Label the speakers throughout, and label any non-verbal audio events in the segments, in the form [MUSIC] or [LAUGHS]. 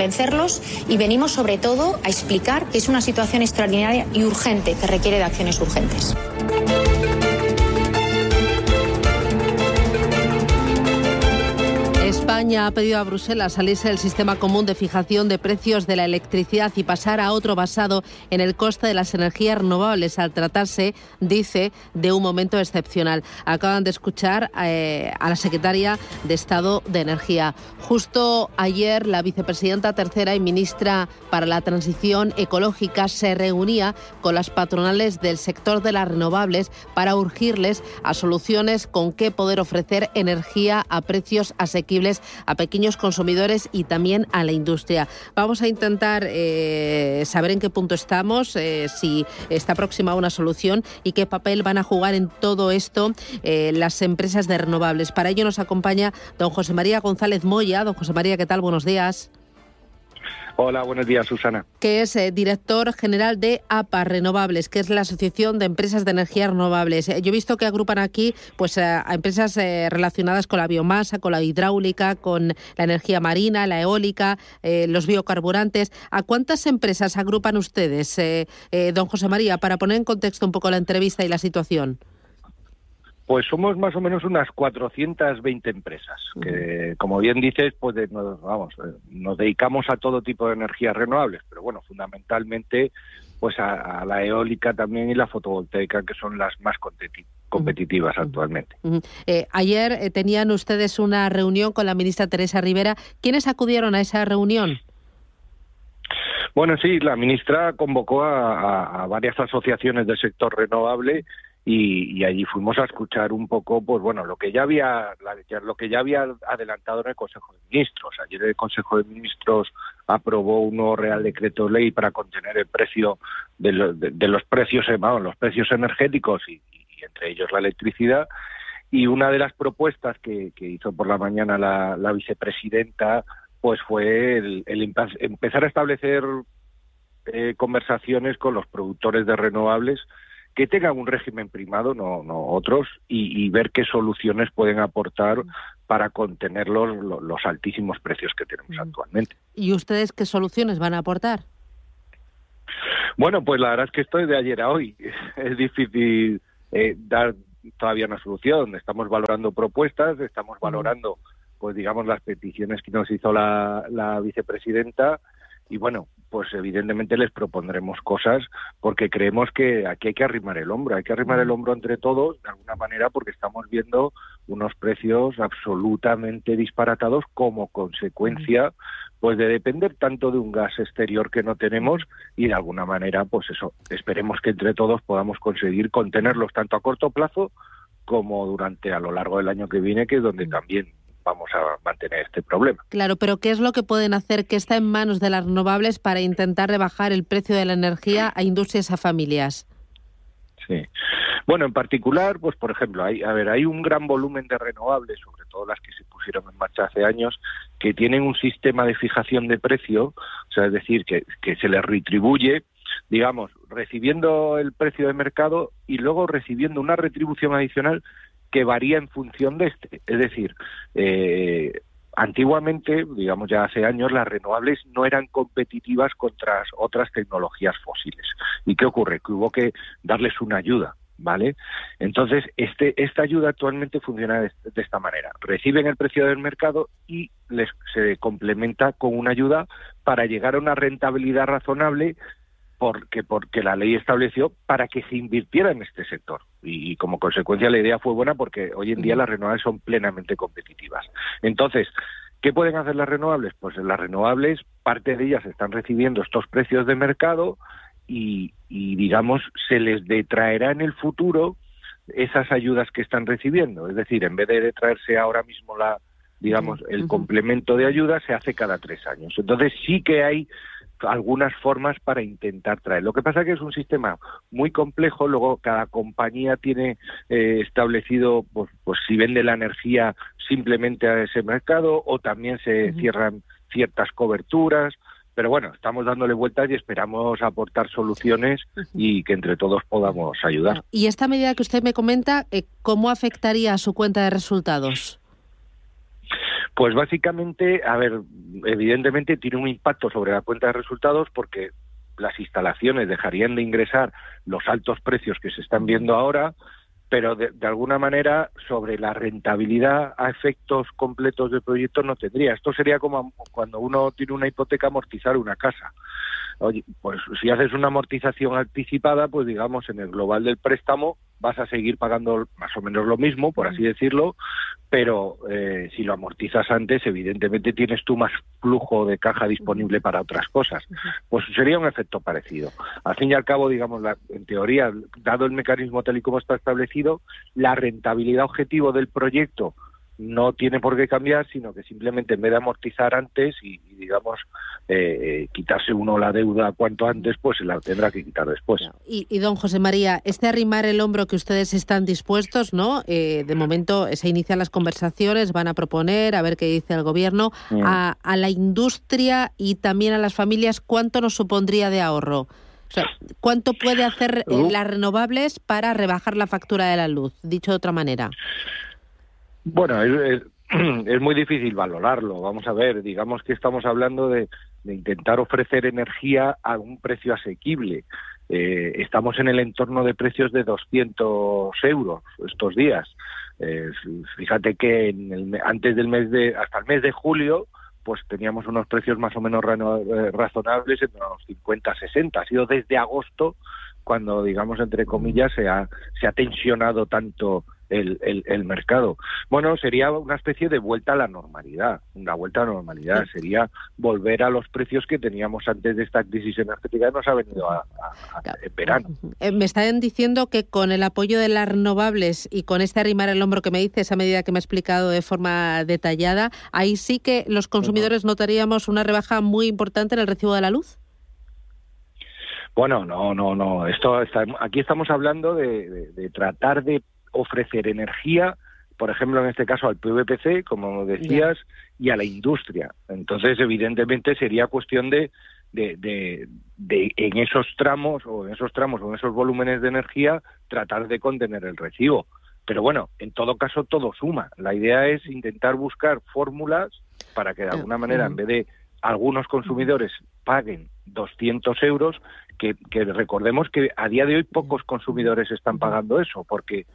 Speaker 1: convencerlos y venimos sobre todo a explicar que es una situación extraordinaria y urgente que requiere de acciones urgentes.
Speaker 2: España ha pedido a Bruselas salirse del sistema común de fijación de precios de la electricidad y pasar a otro basado en el coste de las energías renovables al tratarse, dice, de un momento excepcional. Acaban de escuchar eh, a la secretaria de Estado de Energía. Justo ayer la vicepresidenta tercera y ministra para la transición ecológica se reunía con las patronales del sector de las renovables para urgirles a soluciones con qué poder ofrecer energía a precios asequibles a pequeños consumidores y también a la industria. Vamos a intentar eh, saber en qué punto estamos, eh, si está próxima una solución y qué papel van a jugar en todo esto eh, las empresas de renovables. Para ello nos acompaña don José María González Moya. Don José María, ¿qué tal? Buenos días.
Speaker 3: Hola, buenos días, Susana.
Speaker 2: Que es eh, director general de APA Renovables, que es la Asociación de Empresas de Energía Renovables. Eh, yo he visto que agrupan aquí pues, eh, a empresas relacionadas con la biomasa, con la hidráulica, con la energía marina, la eólica, los biocarburantes. ¿A cuántas empresas agrupan ustedes, don José María, para poner en contexto un poco la entrevista y la situación?
Speaker 3: Pues somos más o menos unas 420 empresas, que como bien dices, pues nos, vamos, eh, nos dedicamos a todo tipo de energías renovables, pero bueno, fundamentalmente pues a, la eólica también y la fotovoltaica, que son las más competitivas actualmente.
Speaker 2: Eh, ayer eh, tenían ustedes una reunión con la ministra Teresa Rivera. ¿Quiénes acudieron a esa reunión?
Speaker 3: Bueno, sí, la ministra convocó a varias asociaciones del sector renovable y, allí fuimos a escuchar un poco, pues bueno, lo que ya había, lo que ya había adelantado en el Consejo de Ministros. Ayer el Consejo de Ministros aprobó un nuevo Real Decreto Ley para contener el precio de, los precios, eh, los precios energéticos y, entre ellos la electricidad. Y una de las propuestas que, hizo por la mañana la, vicepresidenta, pues fue el, empezar a establecer eh, conversaciones con los productores de renovables que tengan un régimen primado, no, no otros, y, ver qué soluciones pueden aportar para contener los, los, altísimos precios que tenemos actualmente.
Speaker 2: ¿Y ustedes qué soluciones van a aportar?
Speaker 3: Bueno, pues la verdad es que esto es de ayer a hoy. [LAUGHS] Es difícil eh, dar todavía una solución. Estamos valorando propuestas, estamos valorando, pues digamos, las peticiones que nos hizo la, la vicepresidenta y bueno, pues evidentemente les propondremos cosas porque creemos que aquí hay que arrimar el hombro, hay que arrimar el hombro entre todos de alguna manera porque estamos viendo unos precios absolutamente disparatados como consecuencia pues de depender tanto de un gas exterior que no tenemos y de alguna manera pues eso, esperemos que entre todos podamos conseguir contenerlos tanto a corto plazo como durante a lo largo del año que viene, que es donde también vamos a mantener este problema.
Speaker 2: Claro, pero ¿qué es lo que pueden hacer que está en manos de las renovables para intentar rebajar el precio de la energía a industrias a familias?
Speaker 3: Sí. Bueno, en particular, pues por ejemplo, hay, a ver, hay un gran volumen de renovables, sobre todo las que se pusieron en marcha hace años, que tienen un sistema de fijación de precio, o sea, es decir, que, que se les retribuye, digamos, recibiendo el precio de mercado y luego recibiendo una retribución adicional que varía en función de este. Es decir, eh, antiguamente, digamos ya hace años, las renovables no eran competitivas contra otras tecnologías fósiles. ¿Y qué ocurre? Que hubo que darles una ayuda. ¿Vale? Entonces, este, esta ayuda actualmente funciona de, esta manera. Reciben el precio del mercado y les se complementa con una ayuda para llegar a una rentabilidad razonable porque, porque la ley estableció para que se invirtiera en este sector. Y, como consecuencia la idea fue buena porque hoy en día las renovables son plenamente competitivas. Entonces, ¿qué pueden hacer las renovables? Pues las renovables, parte de ellas están recibiendo estos precios de mercado y, y digamos, se les detraerá en el futuro esas ayudas que están recibiendo. Es decir, en vez de detraerse ahora mismo la, digamos, el complemento de ayuda, se hace cada tres años. Entonces sí que hay algunas formas para intentar traer. Lo que pasa es que es un sistema muy complejo, luego cada compañía tiene eh, establecido, pues, pues, si vende la energía simplemente a ese mercado o también se cierran ciertas coberturas. Pero bueno, estamos dándole vueltas y esperamos aportar soluciones y que entre todos podamos ayudar.
Speaker 2: Y esta medida que usted me comenta, eh, ¿cómo afectaría a su cuenta de resultados?
Speaker 3: Pues básicamente, a ver, evidentemente tiene un impacto sobre la cuenta de resultados porque las instalaciones dejarían de ingresar los altos precios que se están viendo ahora, pero de, alguna manera sobre la rentabilidad a efectos completos del proyecto no tendría. Esto sería como cuando uno tiene una hipoteca amortizar una casa. Oye, pues si haces una amortización anticipada, pues digamos en el global del préstamo vas a seguir pagando más o menos lo mismo, por así decirlo, pero eh, si lo amortizas antes, evidentemente tienes tú más flujo de caja disponible para otras cosas. Pues sería un efecto parecido. Al fin y al cabo, digamos, la, en teoría, dado el mecanismo tal y como está establecido, la rentabilidad objetivo del proyecto no tiene por qué cambiar, sino que simplemente en vez de amortizar antes y, digamos, eh, quitarse uno la deuda cuanto antes, pues se la tendrá que quitar después.
Speaker 2: Y, don José María, este arrimar el hombro que ustedes están dispuestos, ¿no? Eh, de momento se inician las conversaciones, van a proponer, a ver qué dice el gobierno, mm. a, a, la industria y también a las familias, ¿cuánto nos supondría de ahorro? O sea, ¿cuánto puede hacer eh, las renovables para rebajar la factura de la luz? Dicho de otra manera.
Speaker 3: Bueno, [CLEARS THROAT] es, muy difícil valorarlo. Vamos a ver, digamos que estamos hablando de, intentar ofrecer energía a un precio asequible. Eh, estamos en el entorno de precios de 200 euros estos días. Eh, fíjate que antes del mes de, hasta el mes de julio, pues teníamos unos precios más o menos eh, razonables entre los 50, 60. Ha sido desde agosto cuando, digamos, entre comillas, se ha, se ha tensionado tanto el, el, mercado. Bueno, sería una especie de vuelta a la normalidad, una vuelta a la normalidad, sería volver a los precios que teníamos antes de esta crisis energética que nos ha venido a, en verano.
Speaker 2: Eh, me están diciendo que con el apoyo de las renovables y con este arrimar el hombro que me dice, esa medida que me ha explicado de forma detallada, ahí sí que los consumidores notaríamos una rebaja muy importante en el recibo de la luz.
Speaker 3: Bueno, no, no, no. Esto está, aquí estamos hablando de tratar de ofrecer energía, por ejemplo, en este caso al PVPC, como decías, y a la industria. Entonces, evidentemente, sería cuestión de, de, de, en esos tramos o en esos tramos o en esos volúmenes de energía tratar de contener el recibo. Pero bueno, en todo caso todo suma. La idea es intentar buscar fórmulas para que de alguna manera, en vez de algunos consumidores paguen 200 euros, que, recordemos que a día de hoy pocos consumidores están pagando eso, porque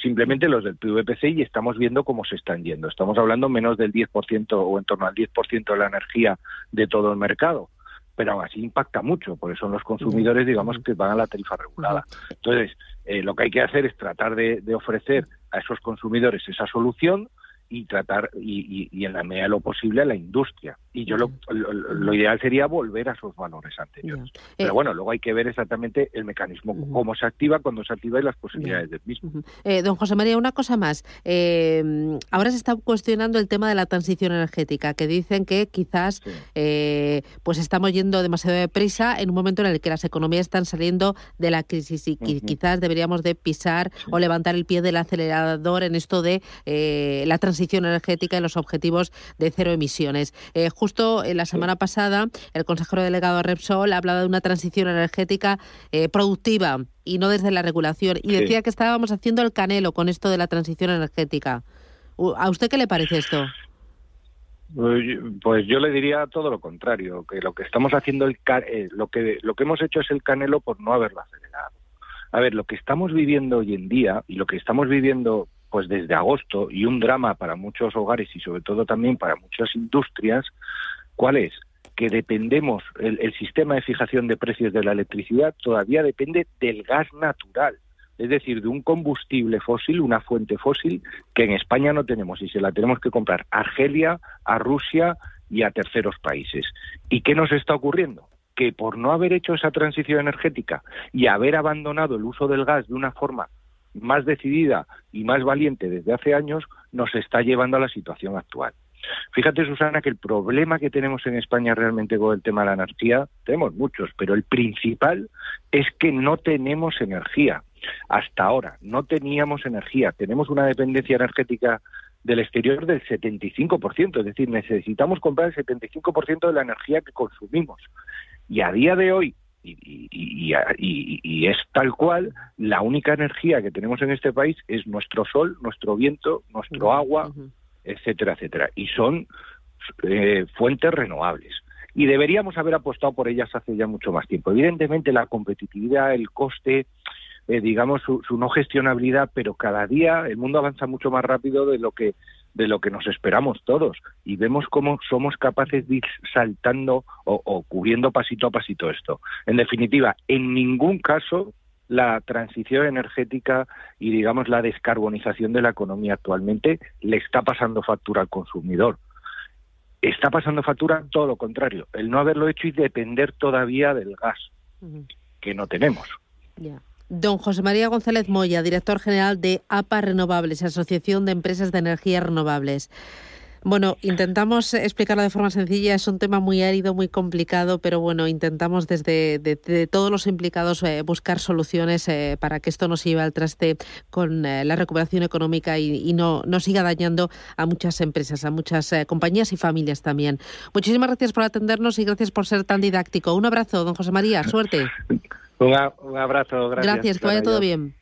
Speaker 3: simplemente los del PVPC y estamos viendo cómo se están yendo. Estamos hablando menos del 10% o en torno al 10% de la energía de todo el mercado pero aún así impacta mucho, porque son los consumidores, digamos, que van a la tarifa regulada. Entonces, eh, lo que hay que hacer es tratar de ofrecer a esos consumidores esa solución, y tratar y, y, en la medida de lo posible a la industria y yo lo, lo, ideal sería volver a esos valores anteriores. Pero eh, bueno luego hay que ver exactamente el mecanismo cómo se activa cuando se activa y las posibilidades del mismo.
Speaker 2: Eh, don José María una cosa más. Eh, ahora se está cuestionando el tema de la transición energética que dicen que quizás pues estamos yendo demasiado deprisa en un momento en el que las economías están saliendo de la crisis y quizás deberíamos de pisar o levantar el pie del acelerador en esto de la transición energética y los objetivos de cero emisiones. Eh, justo en la semana pasada, el consejero delegado de Repsol hablaba de una transición energética eh, productiva y no desde la regulación. Y decía que estábamos haciendo el canelo con esto de la transición energética. ¿A usted qué le parece esto?
Speaker 3: Pues, pues yo le diría todo lo contrario, que lo que estamos haciendo, el, eh, lo, que, lo que hemos hecho es el canelo por no haberlo acelerado. A ver, lo que estamos viviendo hoy en día y lo que estamos viviendo pues desde agosto y un drama para muchos hogares y sobre todo también para muchas industrias, ¿cuál es? Que dependemos, el, sistema de fijación de precios de la electricidad todavía depende del gas natural, es decir, de un combustible fósil, una fuente fósil que en España no tenemos y se la tenemos que comprar a Argelia, a Rusia y a terceros países. ¿Y qué nos está ocurriendo? Que por no haber hecho esa transición energética y haber abandonado el uso del gas de una forma más decidida y más valiente desde hace años nos está llevando a la situación actual. Fíjate, Susana, que el problema que tenemos en España realmente con el tema de la energía, tenemos muchos, pero el principal es que no tenemos energía. Hasta ahora no teníamos energía. Tenemos una dependencia energética del exterior del 75%, es decir, necesitamos comprar el 75% de la energía que consumimos. Y a día de hoy, y, es tal cual, la única energía que tenemos en este país es nuestro sol, nuestro viento, nuestro agua, etcétera, etcétera. Y son eh, fuentes renovables. Y deberíamos haber apostado por ellas hace ya mucho más tiempo. Evidentemente, la competitividad, el coste, eh, digamos, su, no gestionabilidad, pero cada día el mundo avanza mucho más rápido de lo que de lo que nos esperamos todos y vemos cómo somos capaces de ir saltando o, o cubriendo pasito a pasito esto. En definitiva, en ningún caso la transición energética y digamos la descarbonización de la economía actualmente le está pasando factura al consumidor. Está pasando factura todo lo contrario, el no haberlo hecho y depender todavía del gas que no tenemos.
Speaker 2: Don José María González Moya, director general de APA Renovables, Asociación de Empresas de Energías Renovables. Bueno, intentamos explicarlo de forma sencilla. Es un tema muy árido, muy complicado, pero bueno, intentamos desde todos los implicados eh, buscar soluciones eh, para que esto no se lleve al traste con eh, la recuperación económica y, no, no, siga dañando a muchas empresas, a muchas compañías y familias también. Muchísimas gracias por atendernos y gracias por ser tan didáctico. Un abrazo, don José María. Suerte.
Speaker 3: Un, abrazo, gracias.
Speaker 2: Gracias, que vaya todo bien.